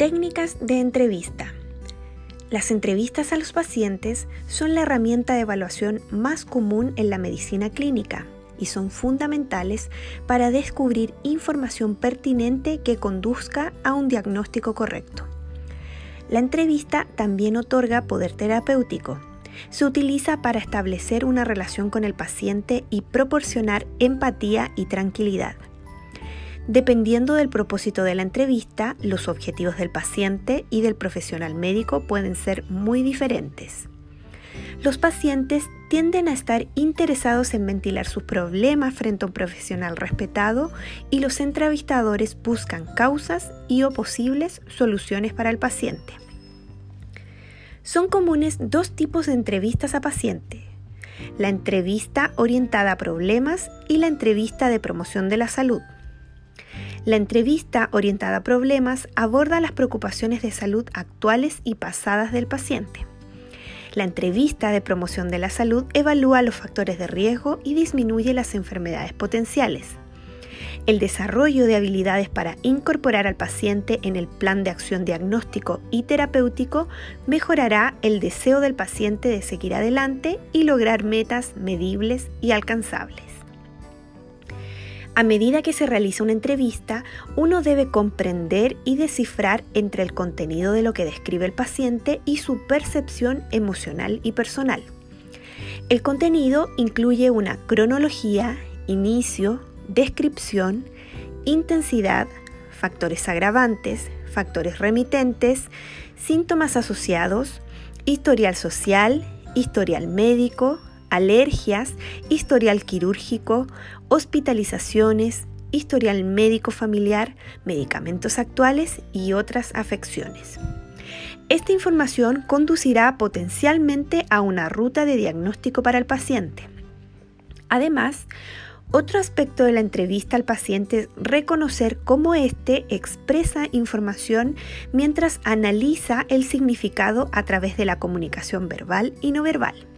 Técnicas de entrevista. Las entrevistas a los pacientes son la herramienta de evaluación más común en la medicina clínica y son fundamentales para descubrir información pertinente que conduzca a un diagnóstico correcto. La entrevista también otorga poder terapéutico. Se utiliza para establecer una relación con el paciente y proporcionar empatía y tranquilidad. Dependiendo del propósito de la entrevista, los objetivos del paciente y del profesional médico pueden ser muy diferentes. Los pacientes tienden a estar interesados en ventilar sus problemas frente a un profesional respetado y los entrevistadores buscan causas y o posibles soluciones para el paciente. Son comunes dos tipos de entrevistas a paciente. La entrevista orientada a problemas y la entrevista de promoción de la salud. La entrevista orientada a problemas aborda las preocupaciones de salud actuales y pasadas del paciente. La entrevista de promoción de la salud evalúa los factores de riesgo y disminuye las enfermedades potenciales. El desarrollo de habilidades para incorporar al paciente en el plan de acción diagnóstico y terapéutico mejorará el deseo del paciente de seguir adelante y lograr metas medibles y alcanzables. A medida que se realiza una entrevista, uno debe comprender y descifrar entre el contenido de lo que describe el paciente y su percepción emocional y personal. El contenido incluye una cronología, inicio, descripción, intensidad, factores agravantes, factores remitentes, síntomas asociados, historial social, historial médico, alergias, historial quirúrgico, hospitalizaciones, historial médico familiar, medicamentos actuales y otras afecciones. Esta información conducirá potencialmente a una ruta de diagnóstico para el paciente. Además, otro aspecto de la entrevista al paciente es reconocer cómo éste expresa información mientras analiza el significado a través de la comunicación verbal y no verbal.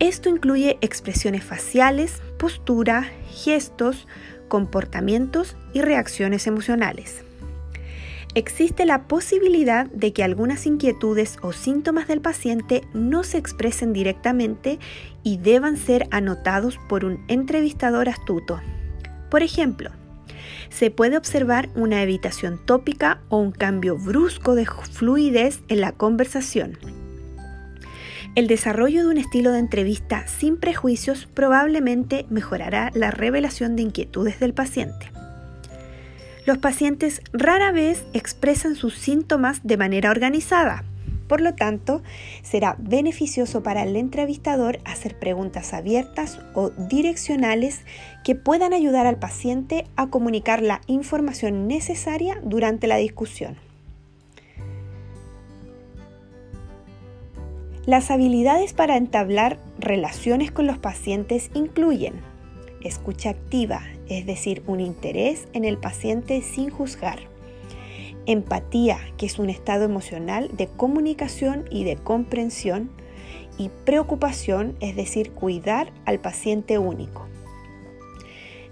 Esto incluye expresiones faciales, postura, gestos, comportamientos y reacciones emocionales. Existe la posibilidad de que algunas inquietudes o síntomas del paciente no se expresen directamente y deban ser anotados por un entrevistador astuto. Por ejemplo, se puede observar una evitación tópica o un cambio brusco de fluidez en la conversación el desarrollo de un estilo de entrevista sin prejuicios probablemente mejorará la revelación de inquietudes del paciente. Los pacientes rara vez expresan sus síntomas de manera organizada. Por lo tanto, será beneficioso para el entrevistador hacer preguntas abiertas o direccionales que puedan ayudar al paciente a comunicar la información necesaria durante la discusión. Las habilidades para entablar relaciones con los pacientes incluyen escucha activa, es decir, un interés en el paciente sin juzgar. Empatía, que es un estado emocional de comunicación y de comprensión. Y preocupación, es decir, cuidar al paciente único.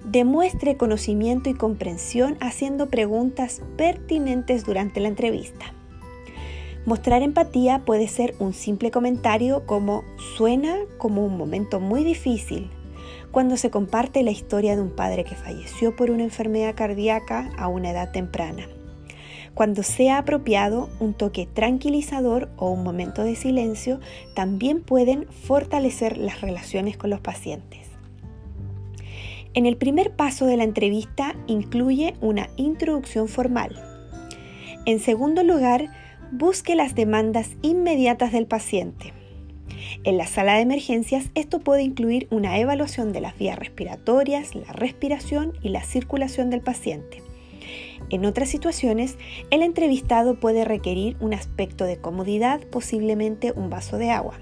Demuestre conocimiento y comprensión haciendo preguntas pertinentes durante la entrevista. Mostrar empatía puede ser un simple comentario como suena como un momento muy difícil cuando se comparte la historia de un padre que falleció por una enfermedad cardíaca a una edad temprana. Cuando sea apropiado, un toque tranquilizador o un momento de silencio también pueden fortalecer las relaciones con los pacientes. En el primer paso de la entrevista incluye una introducción formal. En segundo lugar, busque las demandas inmediatas del paciente. En la sala de emergencias esto puede incluir una evaluación de las vías respiratorias, la respiración y la circulación del paciente. En otras situaciones, el entrevistado puede requerir un aspecto de comodidad, posiblemente un vaso de agua.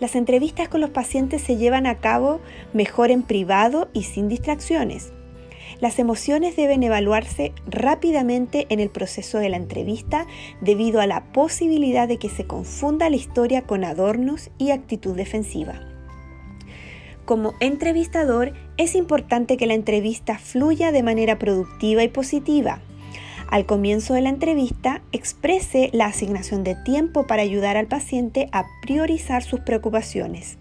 Las entrevistas con los pacientes se llevan a cabo mejor en privado y sin distracciones. Las emociones deben evaluarse rápidamente en el proceso de la entrevista debido a la posibilidad de que se confunda la historia con adornos y actitud defensiva. Como entrevistador, es importante que la entrevista fluya de manera productiva y positiva. al comienzo de la entrevista exprese la asignación de tiempo para ayudar al paciente a priorizar sus preocupaciones.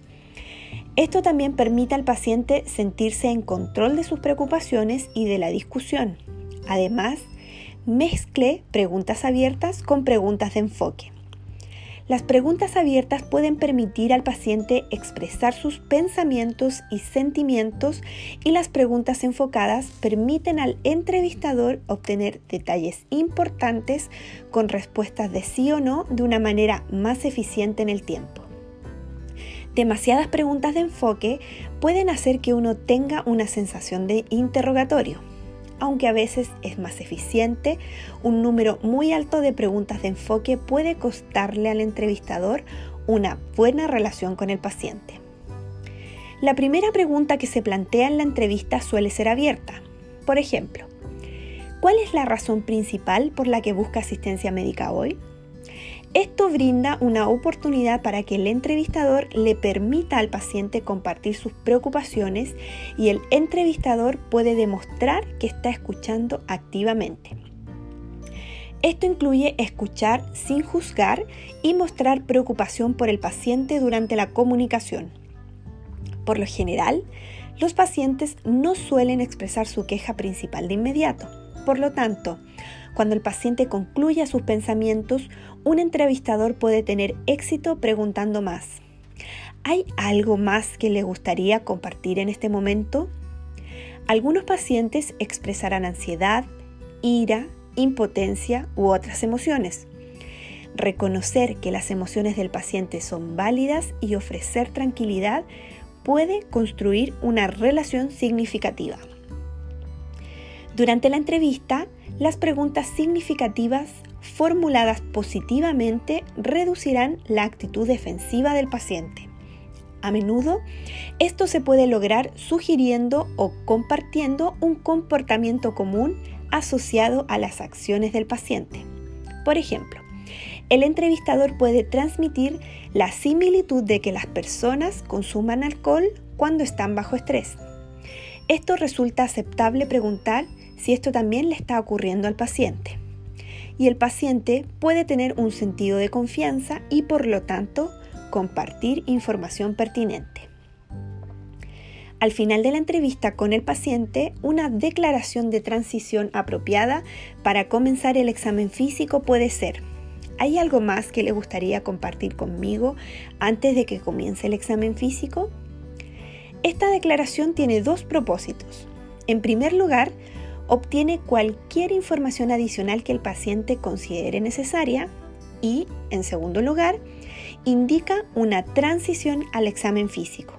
Esto también permite al paciente sentirse en control de sus preocupaciones y de la discusión. Además, mezcle preguntas abiertas con preguntas de enfoque. Las preguntas abiertas pueden permitir al paciente expresar sus pensamientos y sentimientos y las preguntas enfocadas permiten al entrevistador obtener detalles importantes con respuestas de sí o no de una manera más eficiente en el tiempo. Demasiadas preguntas de enfoque pueden hacer que uno tenga una sensación de interrogatorio aunque a veces es más eficiente, un número muy alto de preguntas de enfoque puede costarle al entrevistador una buena relación con el paciente. La primera pregunta que se plantea en la entrevista suele ser abierta. Por ejemplo, ¿cuál es la razón principal por la que busca asistencia médica hoy? Esto brinda una oportunidad para que el entrevistador le permita al paciente compartir sus preocupaciones y el entrevistador puede demostrar que está escuchando activamente. Esto incluye escuchar sin juzgar y mostrar preocupación por el paciente durante la comunicación. Por lo general, los pacientes no suelen expresar su queja principal de inmediato. Por lo tanto, cuando el paciente concluya sus pensamientos, un entrevistador puede tener éxito preguntando más. ¿Hay algo más que le gustaría compartir en este momento? Algunos pacientes expresarán ansiedad, ira, impotencia u otras emociones. Reconocer que las emociones del paciente son válidas y ofrecer tranquilidad puede construir una relación significativa. Durante la entrevista, las preguntas significativas formuladas positivamente reducirán la actitud defensiva del paciente. A menudo, esto se puede lograr sugiriendo o compartiendo un comportamiento común asociado a las acciones del paciente. Por ejemplo, el entrevistador puede transmitir la similitud de que las personas consuman alcohol cuando están bajo estrés. Esto resulta aceptable preguntar si esto también le está ocurriendo al paciente. Y el paciente puede tener un sentido de confianza y por lo tanto compartir información pertinente. Al final de la entrevista con el paciente, una declaración de transición apropiada para comenzar el examen físico puede ser, ¿hay algo más que le gustaría compartir conmigo antes de que comience el examen físico? Esta declaración tiene dos propósitos. En primer lugar, obtiene cualquier información adicional que el paciente considere necesaria y, en segundo lugar, indica una transición al examen físico.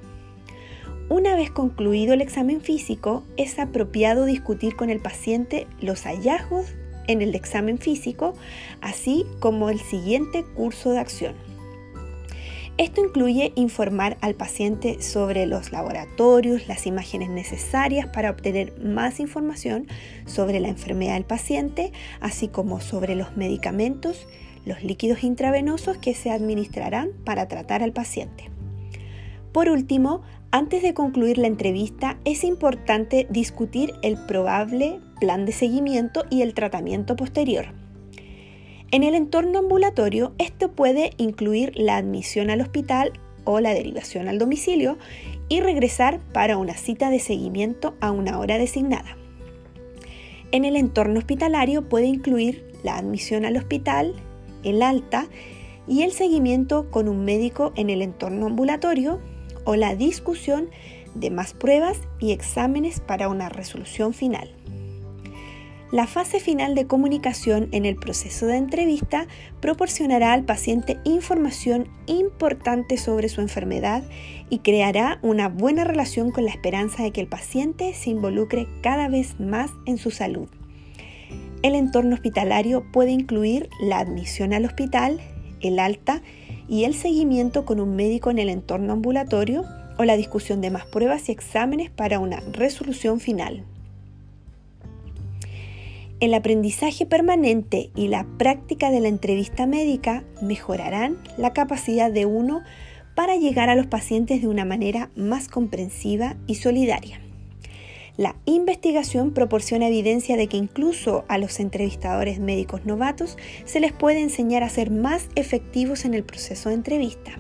Una vez concluido el examen físico, es apropiado discutir con el paciente los hallazgos en el examen físico, así como el siguiente curso de acción. Esto incluye informar al paciente sobre los laboratorios, las imágenes necesarias para obtener más información sobre la enfermedad del paciente, así como sobre los medicamentos, los líquidos intravenosos que se administrarán para tratar al paciente. Por último, antes de concluir la entrevista, es importante discutir el probable plan de seguimiento y el tratamiento posterior. En el entorno ambulatorio, esto puede incluir la admisión al hospital o la derivación al domicilio y regresar para una cita de seguimiento a una hora designada. En el entorno hospitalario puede incluir la admisión al hospital, el alta y el seguimiento con un médico en el entorno ambulatorio o la discusión de más pruebas y exámenes para una resolución final. La fase final de comunicación en el proceso de entrevista proporcionará al paciente información importante sobre su enfermedad y creará una buena relación con la esperanza de que el paciente se involucre cada vez más en su salud. El entorno hospitalario puede incluir la admisión al hospital, el alta y el seguimiento con un médico en el entorno ambulatorio o la discusión de más pruebas y exámenes para una resolución final. El aprendizaje permanente y la práctica de la entrevista médica mejorarán la capacidad de uno para llegar a los pacientes de una manera más comprensiva y solidaria. La investigación proporciona evidencia de que incluso a los entrevistadores médicos novatos se les puede enseñar a ser más efectivos en el proceso de entrevista.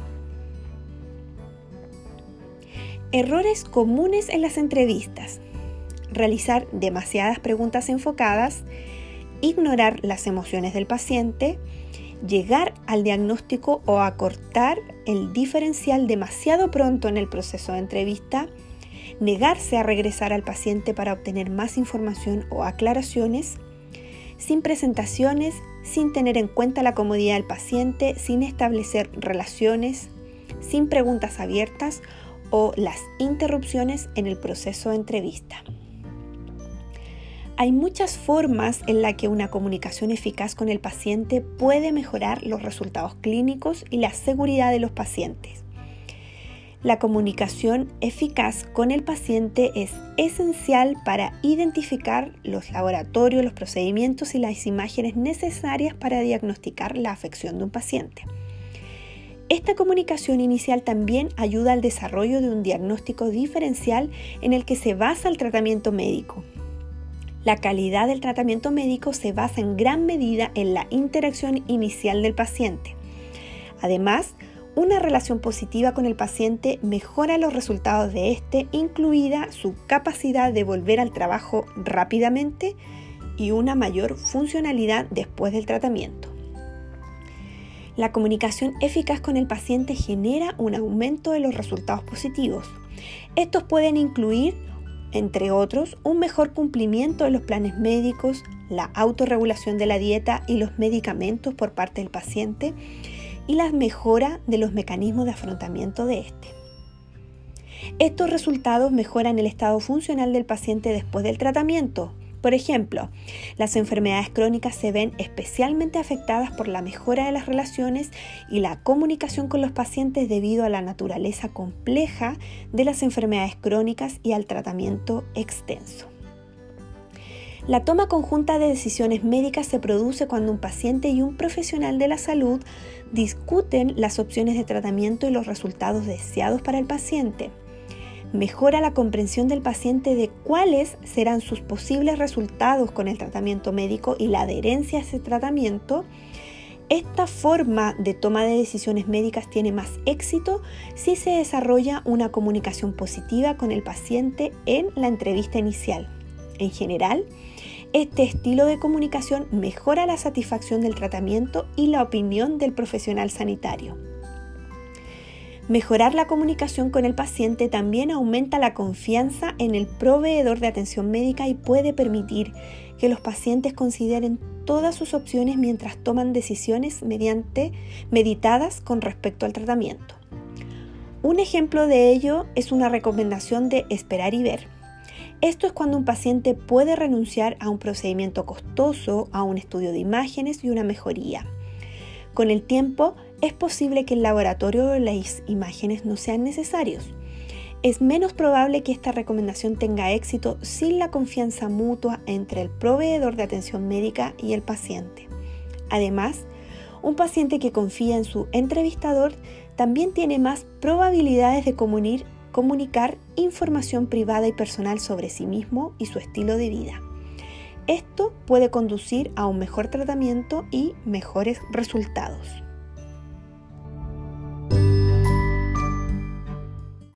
Errores comunes en las entrevistas. Realizar demasiadas preguntas enfocadas, ignorar las emociones del paciente, llegar al diagnóstico o acortar el diferencial demasiado pronto en el proceso de entrevista, negarse a regresar al paciente para obtener más información o aclaraciones, sin presentaciones, sin tener en cuenta la comodidad del paciente, sin establecer relaciones, sin preguntas abiertas o las interrupciones en el proceso de entrevista. Hay muchas formas en las que una comunicación eficaz con el paciente puede mejorar los resultados clínicos y la seguridad de los pacientes. La comunicación eficaz con el paciente es esencial para identificar los laboratorios, los procedimientos y las imágenes necesarias para diagnosticar la afección de un paciente. Esta comunicación inicial también ayuda al desarrollo de un diagnóstico diferencial en el que se basa el tratamiento médico. La calidad del tratamiento médico se basa en gran medida en la interacción inicial del paciente. Además, una relación positiva con el paciente mejora los resultados de este, incluida su capacidad de volver al trabajo rápidamente y una mayor funcionalidad después del tratamiento. La comunicación eficaz con el paciente genera un aumento de los resultados positivos. Estos pueden incluir, entre otros, un mejor cumplimiento de los planes médicos, la autorregulación de la dieta y los medicamentos por parte del paciente, y la mejora de los mecanismos de afrontamiento de este. Estos resultados mejoran el estado funcional del paciente después del tratamiento. Por ejemplo, las enfermedades crónicas se ven especialmente afectadas por la mejora de las relaciones y la comunicación con los pacientes debido a la naturaleza compleja de las enfermedades crónicas y al tratamiento extenso. La toma conjunta de decisiones médicas se produce cuando un paciente y un profesional de la salud discuten las opciones de tratamiento y los resultados deseados para el paciente. Mejora la comprensión del paciente de cuáles serán sus posibles resultados con el tratamiento médico y la adherencia a ese tratamiento. Esta forma de toma de decisiones médicas tiene más éxito si se desarrolla una comunicación positiva con el paciente en la entrevista inicial. En general, este estilo de comunicación mejora la satisfacción del tratamiento y la opinión del profesional sanitario. Mejorar la comunicación con el paciente también aumenta la confianza en el proveedor de atención médica y puede permitir que los pacientes consideren todas sus opciones mientras toman decisiones mediante meditadas con respecto al tratamiento. Un ejemplo de ello es una recomendación de esperar y ver. Esto es cuando un paciente puede renunciar a un procedimiento costoso, a un estudio de imágenes y una mejoría. Con el tiempo, es posible que el laboratorio o las imágenes no sean necesarios. Es menos probable que esta recomendación tenga éxito sin la confianza mutua entre el proveedor de atención médica y el paciente. Además, un paciente que confía en su entrevistador también tiene más probabilidades de comunicar comunicar información privada y personal sobre sí mismo y su estilo de vida. Esto puede conducir a un mejor tratamiento y mejores resultados.